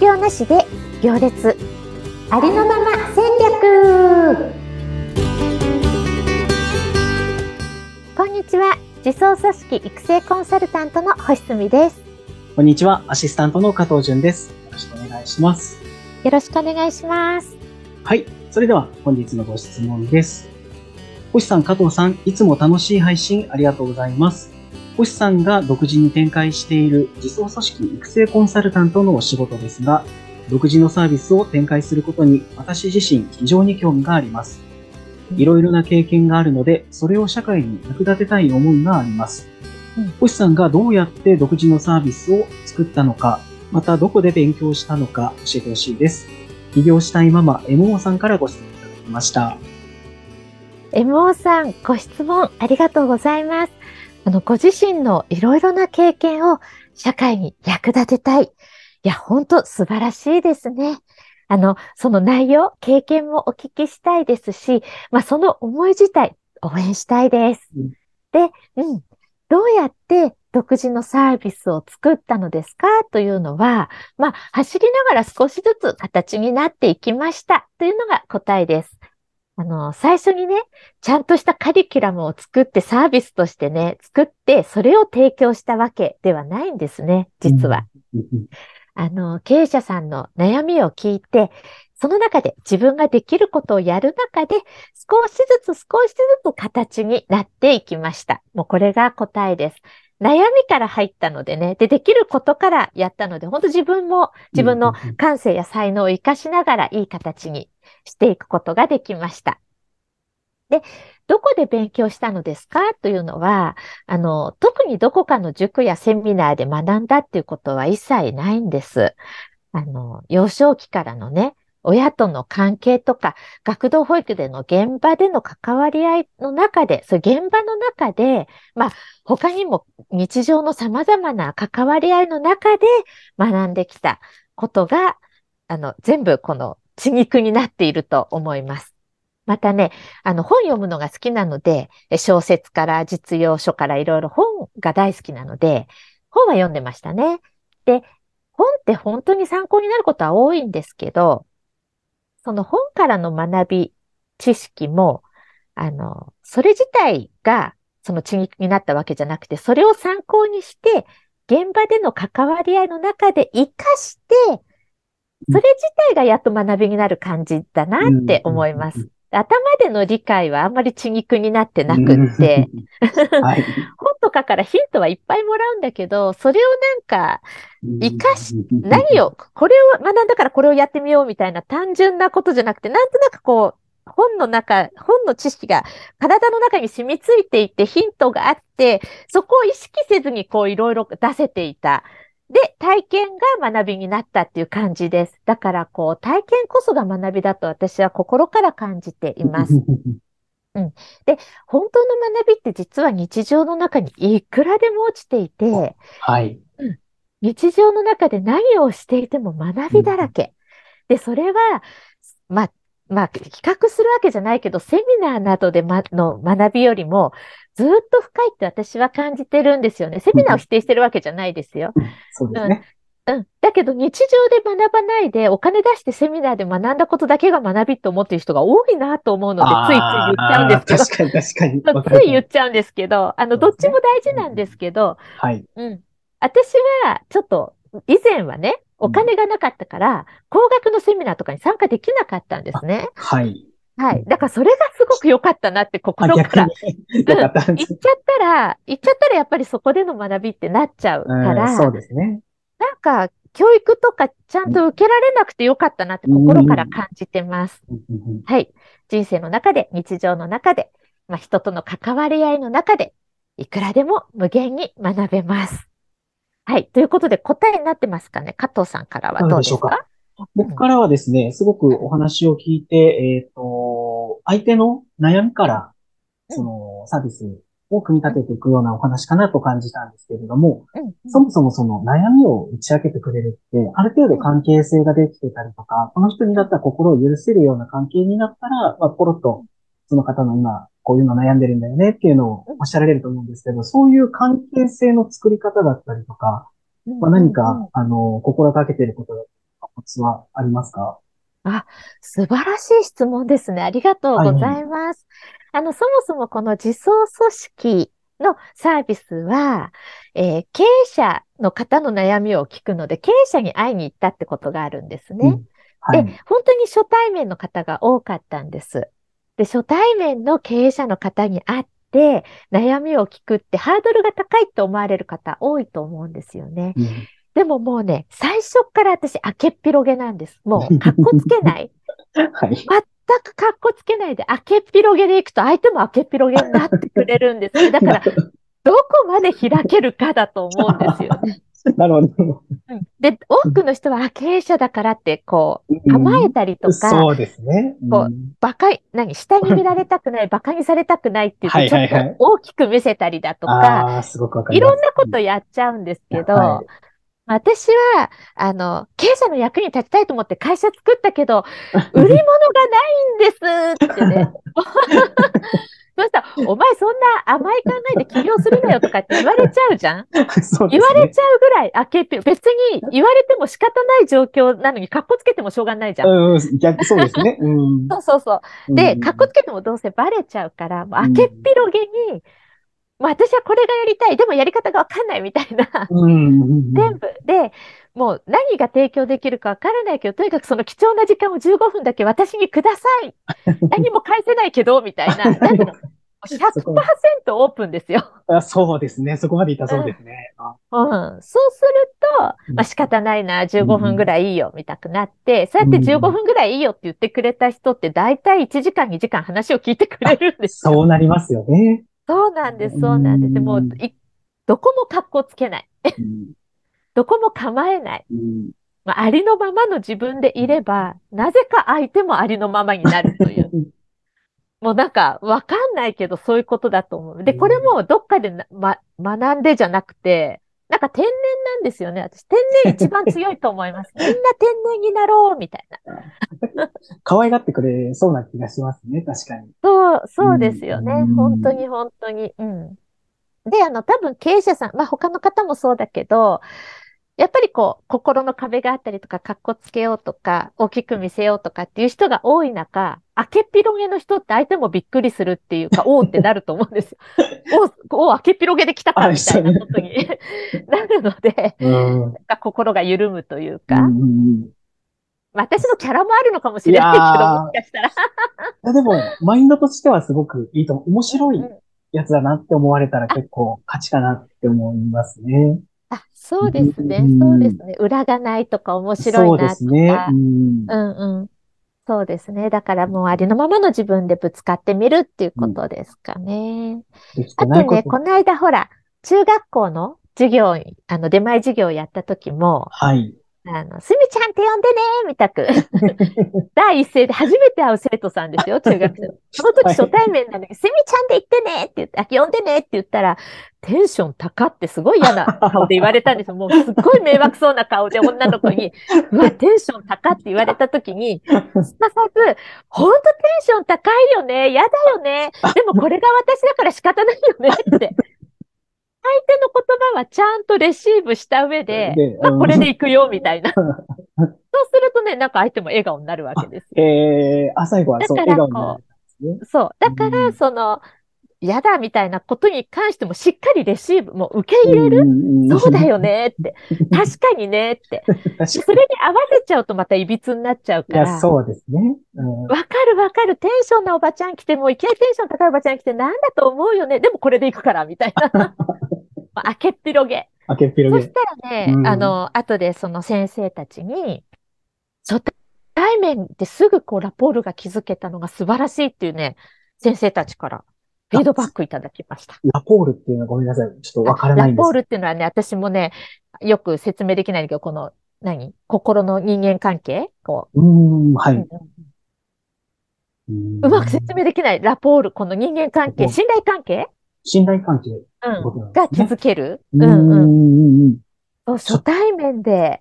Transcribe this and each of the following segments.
業なしで行列。ありのまま戦略。こんにちは。自走組織育成コンサルタントの星澄です。こんにちは。アシスタントの加藤淳です。よろしくお願いします。よろしくお願いします。はい。それでは本日のご質問です。星さん加藤さんいつも楽しい配信ありがとうございます星さんが独自に展開している自走組織育成コンサルタントのお仕事ですが、独自のサービスを展開することに私自身非常に興味があります。いろいろな経験があるので、それを社会に役立てたい思いがあります。星さんがどうやって独自のサービスを作ったのか、またどこで勉強したのか教えてほしいです。起業したいママ MO さんからご質問いただきました。MO さん、ご質問ありがとうございます。あの、ご自身のいろいろな経験を社会に役立てたい。いや、本当素晴らしいですね。あの、その内容、経験もお聞きしたいですし、まあ、その思い自体、応援したいです。うん、で、うん。どうやって独自のサービスを作ったのですかというのは、まあ、走りながら少しずつ形になっていきましたというのが答えです。あの、最初にね、ちゃんとしたカリキュラムを作ってサービスとしてね、作って、それを提供したわけではないんですね、実は。あの、経営者さんの悩みを聞いて、その中で自分ができることをやる中で、少しずつ少しずつ形になっていきました。もうこれが答えです。悩みから入ったのでね、で、できることからやったので、本当自分も自分の感性や才能を活かしながらいい形にしていくことができました。で、どこで勉強したのですかというのは、あの、特にどこかの塾やセミナーで学んだっていうことは一切ないんです。あの、幼少期からのね、親との関係とか、学童保育での現場での関わり合いの中で、そう現場の中で、まあ、他にも日常の様々な関わり合いの中で学んできたことが、あの、全部この血肉になっていると思います。またね、あの、本読むのが好きなので、小説から実用書からいろいろ本が大好きなので、本は読んでましたね。で、本って本当に参考になることは多いんですけど、その本からの学び、知識も、あの、それ自体がその血肉になったわけじゃなくて、それを参考にして、現場での関わり合いの中で活かして、それ自体がやっと学びになる感じだなって思います。頭での理解はあんまり血肉になってなくって、はい、本とかからヒントはいっぱいもらうんだけど、それをなんか、活かし、何を、これを学んだからこれをやってみようみたいな単純なことじゃなくて、なんとなくこう、本の中、本の知識が体の中に染みついていてヒントがあって、そこを意識せずにこういろいろ出せていた。で、体験が学びになったっていう感じです。だから、こう、体験こそが学びだと私は心から感じています。うん。で、本当の学びって実は日常の中にいくらでも落ちていて、はい。うん、日常の中で何をしていても学びだらけ。で、それは、まあ、まあ、比較するわけじゃないけど、セミナーなどで、ま、の学びよりも、ずっと深いって私は感じてるんですよね。セミナーを否定してるわけじゃないですよ。そうですね。うん。だけど日常で学ばないで、お金出してセミナーで学んだことだけが学びと思っている人が多いなと思うので、ついつい言っちゃうんですけど。確かに確かに。つい言っちゃうんですけど、あの、どっちも大事なんですけど、はい。うん。私は、ちょっと、以前はね、お金がなかったから、高額のセミナーとかに参加できなかったんですね。はい。はい。だからそれがすごく良かったなって心から。言っちゃったら、言っちゃったらやっぱりそこでの学びってなっちゃうから。そうですね。なんか、教育とかちゃんと受けられなくてよかったなって心から感じてます。はい。人生の中で、日常の中で、まあ、人との関わり合いの中で、いくらでも無限に学べます。はい。ということで答えになってますかね？加藤さんからは。どうですか？僕からはですね、すごくお話を聞いて、えっ、ー、と、相手の悩みから、そのサービスを組み立てていくようなお話かなと感じたんですけれども、そもそもその悩みを打ち明けてくれるって、ある程度関係性ができてたりとか、この人にだったら心を許せるような関係になったら、まあ、ポロッとその方の今、こういうの悩んでるんだよねっていうのをおっしゃられると思うんですけど、そういう関係性の作り方だったりとか、まあ、何か、あの、心がけていることだったりコツはありますか？素晴らしい質問ですね。ありがとうございます。あの、そもそもこの自走組織のサービスは、えー経営者の方の悩みを聞くので、経営者に会いに行ったってことがあるんですね。うんはい。で、本当に初対面の方が多かったんです。で、初対面の経営者の方に会って、悩みを聞くってハードルが高いって思われる方多いと思うんですよね。うんでももうね、最初から私、明けっぴろげなんです。もう、かっこつけない。はい。全くかっこつけないで、明けっぴろげでいくと、相手も明けっぴろげになってくれるんですよ。だから、どこまで開けるかだと思うんですよね。なるほど。うんで、多くの人は、あ経営者だからって、こう、うん構えたりとか、そうですね。こうんバカい、何、下に見られたくない、バカにされたくないって言って、ちょっと大きく見せたりだとか。いろんなことやっちゃうんですけど、はい私は、あの、経営者の役に立ちたいと思って会社作ったけど、売り物がないんですってね。そした？ら、お前そんな甘い考えで起業するなよとかって言われちゃうじゃん？ね言われちゃうぐらい、あけっぴろ、別に言われても仕方ない状況なのに、格好つけてもしょうがないじゃん。うん、逆、そうですね。うん。そうそうそう。で、うん格好つけてもどうせバレちゃうから、もううん明けっぴろげに、まあ私はこれがやりたい、でもやり方がわかんないみたいな、うん。全部で、もう何が提供できるかわからないけど、とにかくその貴重な時間を15分だけ私にください。何も返せないけど、みたいな。なんていうのそこ100%オープンですよ。あそうですね。そこまでいったそうですね。あうん。そうすると、まあ仕方ないな、15分ぐらいいいよ、見たくなって、そうやって15分ぐらいいいよって言ってくれた人って、大体1時間、2時間話を聞いてくれるんですよ。そうなりますよね。そうなんです、そうなんです。でもい、どこも格好つけない。うん どこも構えない。うんまあ、ありのままの自分でいれば、なぜか相手もありのままになるという。もうなんか、わかんないけど、そういうことだと思う。で、これもどっかでな、ま、学んでじゃなくて、なんか天然なんですよね。私、天然一番強いと思います。みんな天然になろう、みたいな。可愛がってくれそうな気がしますね。確かに。そう、そうですよね。うん本当に本当に。うん。で、あの、多分経営者さん、まあ他の方もそうだけど、やっぱりこう、心の壁があったりとか、格好つけようとか、大きく見せようとかっていう人が多い中、明けっぴろげの人って相手もびっくりするっていうか、おーってなると思うんですよ。おお、明けっぴろげで来たかみたいなことに なるので、うん。なんか心が緩むというか、うんうんうんまあ私のキャラもあるのかもしれないけど、もしかしたら。いやでも、マインドとしてはすごくいいと思う。面白いうんやつだなって思われたら結構価値かなって思いますね。あ、そうですね。うんそうですね。裏がないとか面白そういなとですね。かう。ん。うんうん。そうですね。だからもうありのままの自分でぶつかってみるっていうことですかね。できあとね。この間ほら、中学校の授業、あの、出前授業をやった時も、はい。あの、すみちゃんって呼んでねみたく、第一声で初めて会う生徒さんですよ、中学生の。その時はい初対面なのに、すみちゃんで言ってねって言って、あ、呼んでねって言ったら、テンション高ってすごい嫌な顔で言われたんですよ。もうすっごい迷惑そうな顔で女の子に、うわ、テンション高って言われた時に、すかさず、ほんとテンション高いよね、嫌だよね、でもこれが私だから仕方ないよねって。相手の言葉はちゃんとレシーブした上で、でまあ、うんこれで行くよ、みたいな。そうするとね、なんか相手も笑顔になるわけですよ。えー、あ、最後はそう、だから笑顔になるね。そう。だかうら、んその、嫌だみたいなことに関してもしっかりレシーブ、もう受け入れる、るそうだよ。ねって。確かにねって。それに合わせちゃうとまた歪つになっちゃうに。いや、から。そうですね。うんわかるわかる。テンションなおばちゃん来ても、いきなりテンション高いおばちゃん来て、なんだと思うよね。でもこれで行くから、みたいな。開けっぴろげ。明けっぴろげそし。たらね、うんあの、後でその先生たちに、初対面ですぐこうラポールが築けたのが素晴らしいっていうね、先生たちからフィードバックいただきました。ラポールっていうのはごめんなさい。ちょっとわからないんですラポールっていうのはね、私もね、よく説明できないんだけど、この、何？心の人間関係？こうーん、はう、い。うまく説明できない。ラポール、この人間関係、うん信頼関係？信頼関係。うん。が築ける？ううんうん。んうん初対面で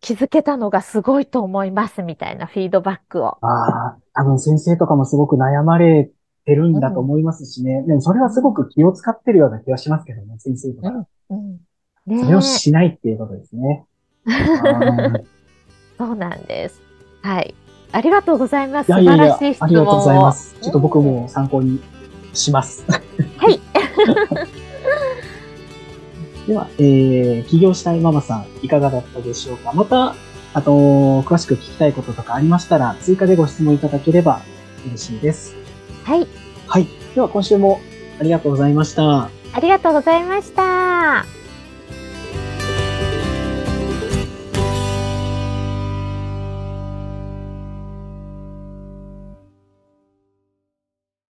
築けたのがすごいと思いますみたいなフィードバックを。ああ、多分先生とかもすごく悩まれてるんだと思いますしね。でもそれはすごく気を使ってるような気がしますけどね、先生とか。うん。ねそれをしないっていうことですね。そうなんです。はい。ありがとうございます。いやいやいや素晴らしい質問を。ありがとうございます。ちょっと僕も参考にします。はい。では、えー、起業したいママさん、いかがだったでしょうか？また、あと、詳しく聞きたいこととかありましたら、追加でご質問いただければ嬉しいです。はい。はい。では、今週もありがとうございました。ありがとうございました。